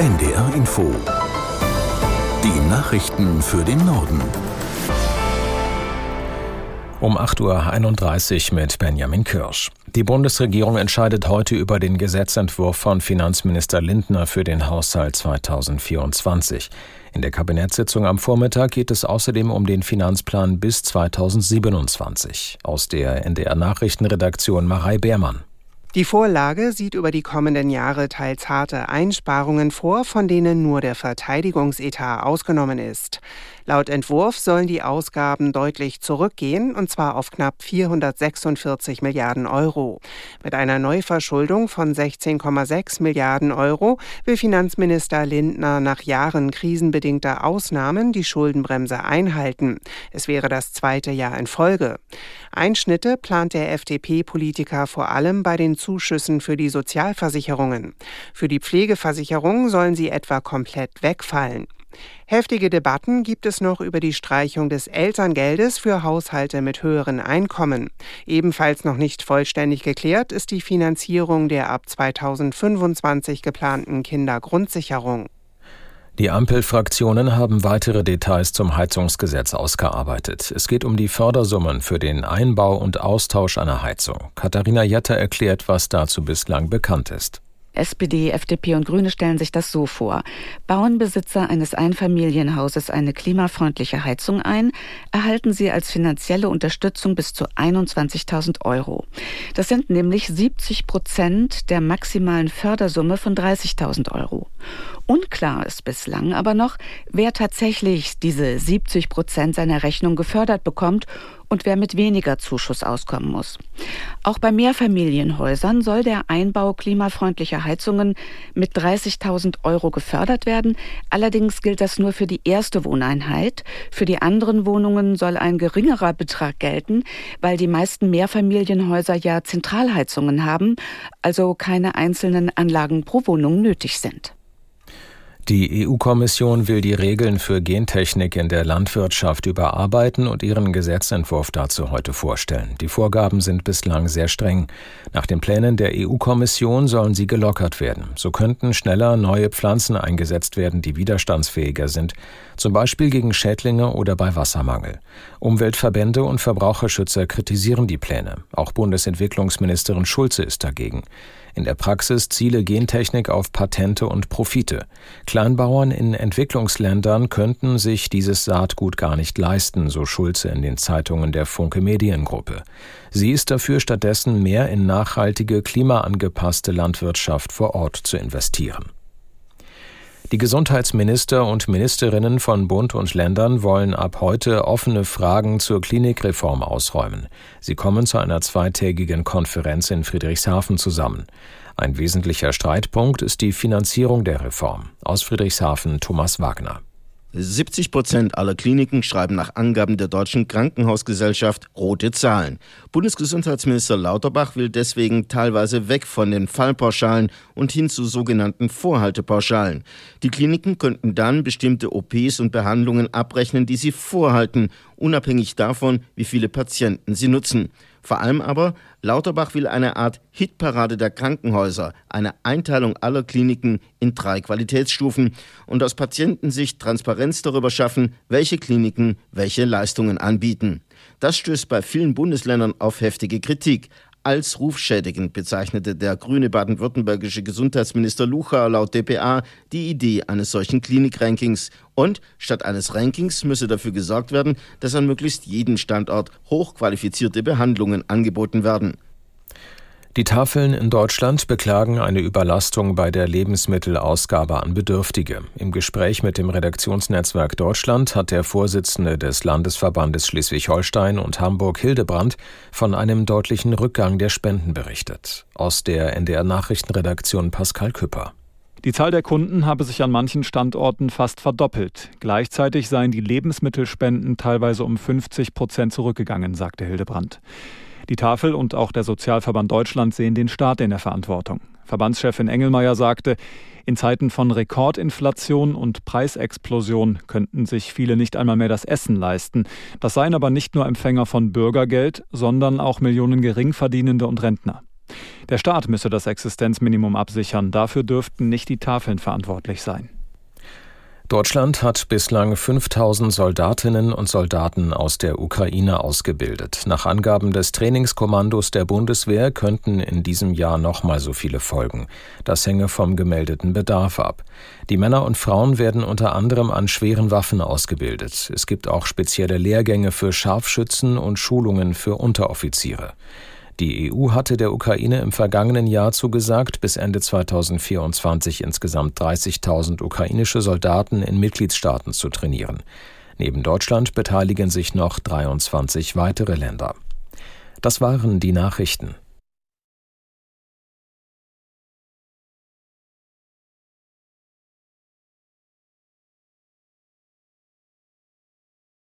NDR Info. Die Nachrichten für den Norden. Um 8.31 Uhr mit Benjamin Kirsch. Die Bundesregierung entscheidet heute über den Gesetzentwurf von Finanzminister Lindner für den Haushalt 2024. In der Kabinettssitzung am Vormittag geht es außerdem um den Finanzplan bis 2027. Aus der NDR Nachrichtenredaktion Marei Beermann. Die Vorlage sieht über die kommenden Jahre teils harte Einsparungen vor, von denen nur der Verteidigungsetat ausgenommen ist. Laut Entwurf sollen die Ausgaben deutlich zurückgehen, und zwar auf knapp 446 Milliarden Euro. Mit einer Neuverschuldung von 16,6 Milliarden Euro will Finanzminister Lindner nach Jahren krisenbedingter Ausnahmen die Schuldenbremse einhalten. Es wäre das zweite Jahr in Folge. Einschnitte plant der FDP-Politiker vor allem bei den Zuschüssen für die Sozialversicherungen. Für die Pflegeversicherung sollen sie etwa komplett wegfallen. Heftige Debatten gibt es noch über die Streichung des Elterngeldes für Haushalte mit höheren Einkommen. Ebenfalls noch nicht vollständig geklärt ist die Finanzierung der ab 2025 geplanten Kindergrundsicherung. Die Ampelfraktionen haben weitere Details zum Heizungsgesetz ausgearbeitet. Es geht um die Fördersummen für den Einbau und Austausch einer Heizung. Katharina Jetter erklärt, was dazu bislang bekannt ist. SPD, FDP und Grüne stellen sich das so vor. Bauen Besitzer eines Einfamilienhauses eine klimafreundliche Heizung ein, erhalten sie als finanzielle Unterstützung bis zu 21.000 Euro. Das sind nämlich 70 Prozent der maximalen Fördersumme von 30.000 Euro. Unklar ist bislang aber noch, wer tatsächlich diese 70 Prozent seiner Rechnung gefördert bekommt und wer mit weniger Zuschuss auskommen muss. Auch bei Mehrfamilienhäusern soll der Einbau klimafreundlicher Heizungen mit 30.000 Euro gefördert werden. Allerdings gilt das nur für die erste Wohneinheit. Für die anderen Wohnungen soll ein geringerer Betrag gelten, weil die meisten Mehrfamilienhäuser ja Zentralheizungen haben, also keine einzelnen Anlagen pro Wohnung nötig sind. Die EU-Kommission will die Regeln für Gentechnik in der Landwirtschaft überarbeiten und ihren Gesetzentwurf dazu heute vorstellen. Die Vorgaben sind bislang sehr streng. Nach den Plänen der EU-Kommission sollen sie gelockert werden. So könnten schneller neue Pflanzen eingesetzt werden, die widerstandsfähiger sind, zum Beispiel gegen Schädlinge oder bei Wassermangel. Umweltverbände und Verbraucherschützer kritisieren die Pläne. Auch Bundesentwicklungsministerin Schulze ist dagegen. In der Praxis ziele Gentechnik auf Patente und Profite. Kleinbauern in Entwicklungsländern könnten sich dieses Saatgut gar nicht leisten, so Schulze in den Zeitungen der Funke Mediengruppe. Sie ist dafür stattdessen mehr in nachhaltige, klimaangepasste Landwirtschaft vor Ort zu investieren. Die Gesundheitsminister und Ministerinnen von Bund und Ländern wollen ab heute offene Fragen zur Klinikreform ausräumen. Sie kommen zu einer zweitägigen Konferenz in Friedrichshafen zusammen. Ein wesentlicher Streitpunkt ist die Finanzierung der Reform. Aus Friedrichshafen Thomas Wagner. 70 Prozent aller Kliniken schreiben nach Angaben der Deutschen Krankenhausgesellschaft rote Zahlen. Bundesgesundheitsminister Lauterbach will deswegen teilweise weg von den Fallpauschalen und hin zu sogenannten Vorhaltepauschalen. Die Kliniken könnten dann bestimmte OPs und Behandlungen abrechnen, die sie vorhalten, unabhängig davon, wie viele Patienten sie nutzen. Vor allem aber, Lauterbach will eine Art Hitparade der Krankenhäuser, eine Einteilung aller Kliniken in drei Qualitätsstufen und aus Patientensicht Transparenz darüber schaffen, welche Kliniken welche Leistungen anbieten. Das stößt bei vielen Bundesländern auf heftige Kritik. Als rufschädigend bezeichnete der grüne baden-württembergische Gesundheitsminister Lucha laut dpa die Idee eines solchen Klinikrankings. Und statt eines Rankings müsse dafür gesorgt werden, dass an möglichst jedem Standort hochqualifizierte Behandlungen angeboten werden. Die Tafeln in Deutschland beklagen eine Überlastung bei der Lebensmittelausgabe an Bedürftige. Im Gespräch mit dem Redaktionsnetzwerk Deutschland hat der Vorsitzende des Landesverbandes Schleswig-Holstein und Hamburg Hildebrand von einem deutlichen Rückgang der Spenden berichtet. Aus der NDR Nachrichtenredaktion Pascal Küpper. Die Zahl der Kunden habe sich an manchen Standorten fast verdoppelt. Gleichzeitig seien die Lebensmittelspenden teilweise um 50 Prozent zurückgegangen, sagte Hildebrand. Die Tafel und auch der Sozialverband Deutschland sehen den Staat in der Verantwortung. Verbandschefin Engelmeier sagte, in Zeiten von Rekordinflation und Preisexplosion könnten sich viele nicht einmal mehr das Essen leisten. Das seien aber nicht nur Empfänger von Bürgergeld, sondern auch Millionen Geringverdienende und Rentner. Der Staat müsse das Existenzminimum absichern. Dafür dürften nicht die Tafeln verantwortlich sein. Deutschland hat bislang 5000 Soldatinnen und Soldaten aus der Ukraine ausgebildet. Nach Angaben des Trainingskommandos der Bundeswehr könnten in diesem Jahr nochmal so viele folgen. Das hänge vom gemeldeten Bedarf ab. Die Männer und Frauen werden unter anderem an schweren Waffen ausgebildet. Es gibt auch spezielle Lehrgänge für Scharfschützen und Schulungen für Unteroffiziere. Die EU hatte der Ukraine im vergangenen Jahr zugesagt, bis Ende 2024 insgesamt 30.000 ukrainische Soldaten in Mitgliedstaaten zu trainieren. Neben Deutschland beteiligen sich noch 23 weitere Länder. Das waren die Nachrichten.